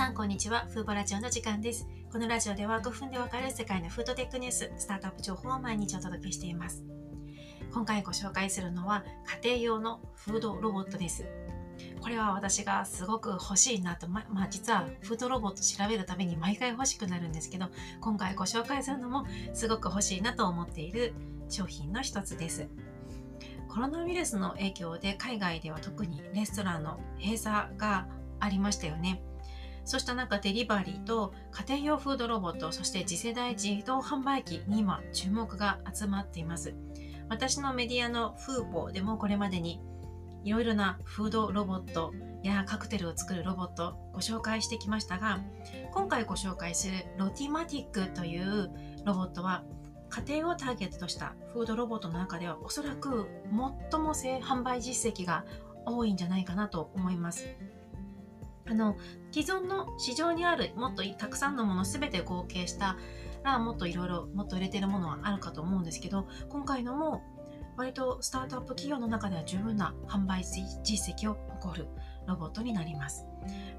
さんこんにちは。フーボラジオの時間です。このラジオでは5分でわかる世界のフードテックニュース、スタートアップ情報を毎日お届けしています。今回ご紹介するのは家庭用のフードロボットです。これは私がすごく欲しいなと、ま、まあ実はフードロボット調べるたびに毎回欲しくなるんですけど、今回ご紹介するのもすごく欲しいなと思っている商品の一つです。コロナウイルスの影響で海外では特にレストランの閉鎖がありましたよね。そうした中デリバリーと家庭用フードロボットそして次世代自動販売機に今注目が集まっています。私のメディアのフーボでもこれまでにいろいろなフードロボットやカクテルを作るロボットご紹介してきましたが今回ご紹介するロティマティックというロボットは家庭をターゲットとしたフードロボットの中ではおそらく最も販売実績が多いんじゃないかなと思います。あの既存の市場にあるもっとたくさんのもの全て合計したらもっといろいろもっと売れてるものはあるかと思うんですけど今回のも割とスタートアップ企業の中では十分な販売実績を誇るロボットになります。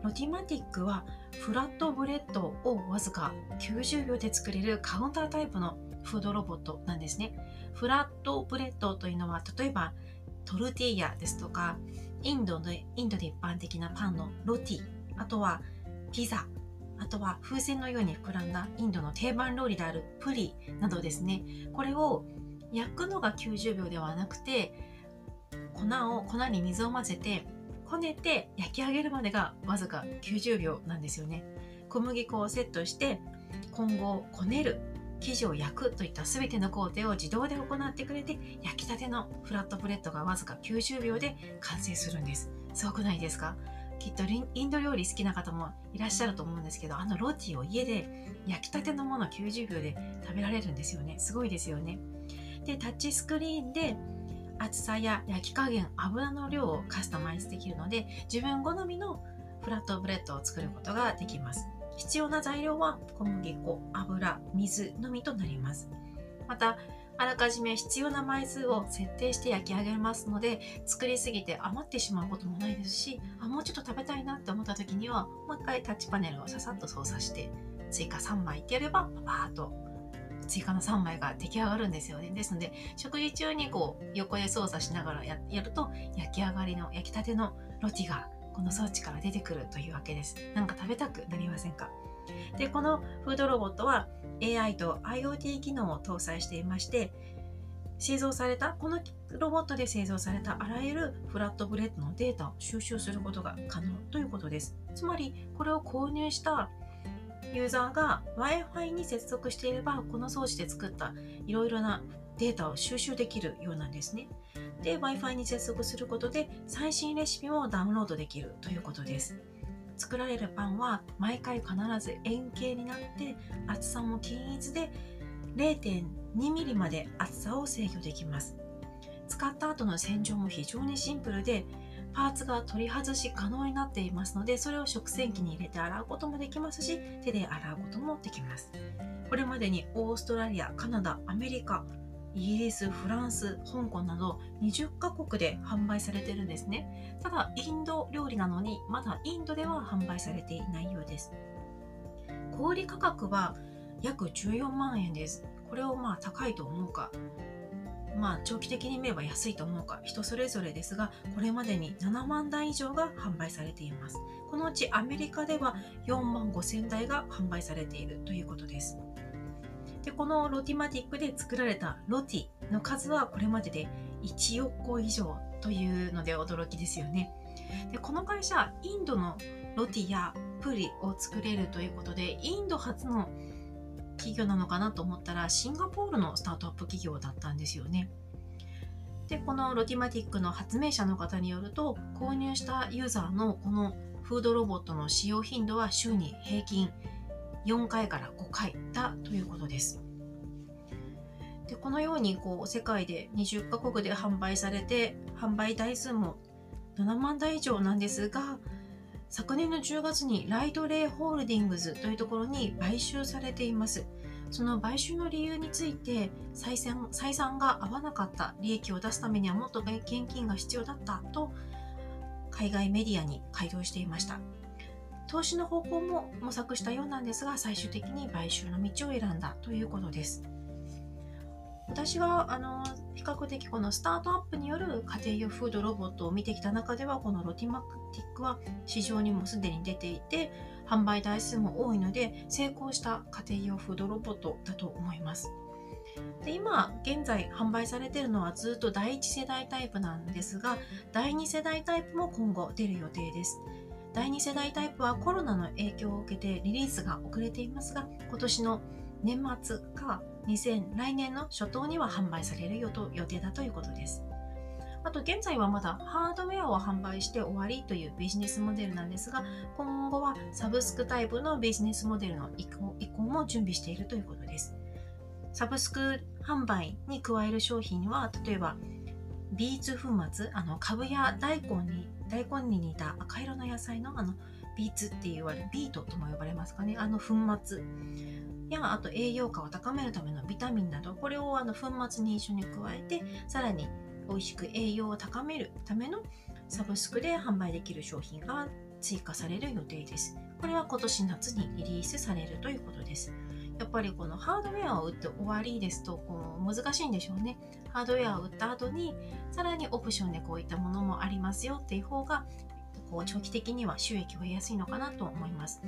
ロティマティックはフラットブレッドをわずか90秒で作れるカウンタータイプのフードロボットなんですね。フラットブレッドというのは例えばトルティーヤですとかインドでインドで一般的なパンのロティ。あとはピザ。あとは風船のように膨らんだインドの定番料理であるプリ。などですね。これを焼くのが90秒ではなくて粉を粉に水を混ぜてこねて焼き上げるまでがわずか90秒なんですよね。小麦粉をセットして今後こねる。生地を焼くといった全ての工程を自動で行ってくれて焼きたてのフラットブレッドがわずか90秒で完成するんです。すごくないですか？きっとインド料理好きな方もいらっしゃると思うんですけどあのロティを家で焼きたてのもの90秒で食べられるんですよね。すごいですよね。でタッチスクリーンで厚さや焼き加減油の量をカスタマイズできるので自分好みのフラットブレッドを作ることができます。必要な材料は小麦粉、油、水のみとなります。また、あらかじめ必要な枚数を設定して焼き上げますので作りすぎて余ってしまうこともないですしあもうちょっと食べたいなって思った時にはもう一回タッチパネルをささっと操作して追加3枚ってやればパパーッと追加の3枚が出来上がるんですよねですので食事中にこう横で操作しながらやると焼き上がりの焼きたてのロティがこの装置から出てくるというわけです。なんか食べたくなりませんか？で、このフードロボットは AI と IoT 機能を搭載していまして、製造された、このロボットで製造されたあらゆるフラットブレッドのデータを収集することが可能ということです。つまり、これを購入したユーザーが Wi-Fi に接続していれば、この装置で作ったいろいろなデータを収集できるようなんですね。で Wi-Fi に接続することで最新レシピもダウンロードできるということです作られるパンは毎回必ず円形になって厚さも均一で 0.2mm まで厚さを制御できます使った後の洗浄も非常にシンプルでパーツが取り外し可能になっていますのでそれを食洗機に入れて洗うこともできますし手で洗うこともできますこれまでにオーストラリアカナダアメリカイギリス、フランス、香港など20カ国で販売されてるんですね。ただ、インド料理なのに、まだインドでは販売されていないようです。小売価格は約14万円です。これをまあ高いと思うか、まあ長期的に見れば安いと思うか、人それぞれですが、これまでに7万台以上が販売されています。このうちアメリカでは4万5千台が販売されているということです。でこのロティマティックで作られたロティの数はこれまでで1億個以上というので驚きですよねでこの会社インドのロティやプリを作れるということでインド初の企業なのかなと思ったらシンガポールのスタートアップ企業だったんですよねでこのロティマティックの発明者の方によると購入したユーザーのこのフードロボットの使用頻度は週に平均4回から5回だということです。でこのようにこう世界で20カ国で販売されて販売台数も7万台以上なんですが昨年の10月にライトレイホールディングスというところに買収されています。その買収の理由について採算採算が合わなかった利益を出すためにはもっと現金が必要だったと海外メディアに回答していました。投資の方向も模索したようなんですが最終的に買収の道を選んだということです私があの比較的このスタートアップによる家庭用フードロボットを見てきた中ではこのロティマクティックは市場にもすでに出ていて販売台数も多いので成功した家庭用フードロボットだと思います。で今現在販売されているのはずっと第1世代タイプなんですが第2世代タイプも今後出る予定です。第2世代タイプはコロナの影響を受けてリリースが遅れていますが今年の年末か2000来年の初頭には販売される予定だということです。あと現在はまだハードウェアを販売して終わりというビジネスモデルなんですが今後はサブスクタイプのビジネスモデルの移行移行も準備しているということです。サブスク販売に加える商品は例えばビーツ粉末あの株や大根に大根に似た赤色の野菜のあのビーツって言われるビートとも呼ばれますかね？あの粉末やあと栄養価を高めるためのビタミンなどこれをあの粉末に一緒に加えてさらに美味しく栄養を高めるためのサブスクで販売できる商品が追加される予定です。これは今年夏にリリースされるということです。やっぱりこのハードウェアを売って終わりですとこう難しいんでしょうね。ハードウェアを売った後にさらにオプションでこういったものもありますよっていう方がこう長期的には収益を得やすいのかなと思います。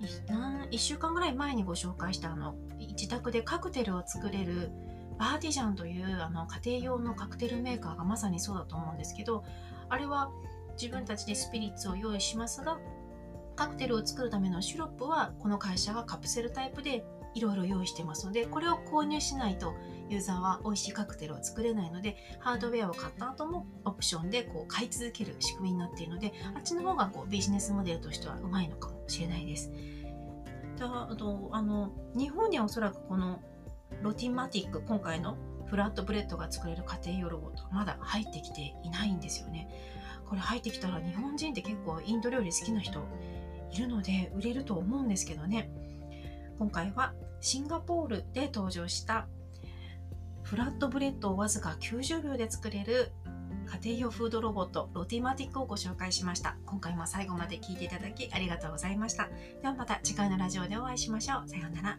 1週間ぐらい前にご紹介したあの自宅でカクテルを作れるバーティジャンというあの家庭用のカクテルメーカーがまさにそうだと思うんですけどあれは自分たちでスピリッツを用意しますがカクテルを作るためのシロップはこの会社がカプセルタイプでいろいろ用意してますのでこれを購入しないとユーザーは美味しいカクテルを作れないのでハードウェアを買った後もオプションでこう買い続ける仕組みになっているのであっちの方がこうビジネスモデルとしてはうまいのかもしれないです。あとあの日本にはおそらくこのロティマティック今回のフラットブレッドが作れる家庭用ロボットまだ入ってきていないんですよねこれ入ってきたら日本人って結構インド料理好きな人いるので売れると思うんですけどね今回はシンガポールで登場したフラットブレッドをわずか90秒で作れる家庭用フードロボットロティマティックをご紹介しました。今回も最後まで聞いていただきありがとうございました。ではまた次回のラジオでお会いしましょう。さようなら。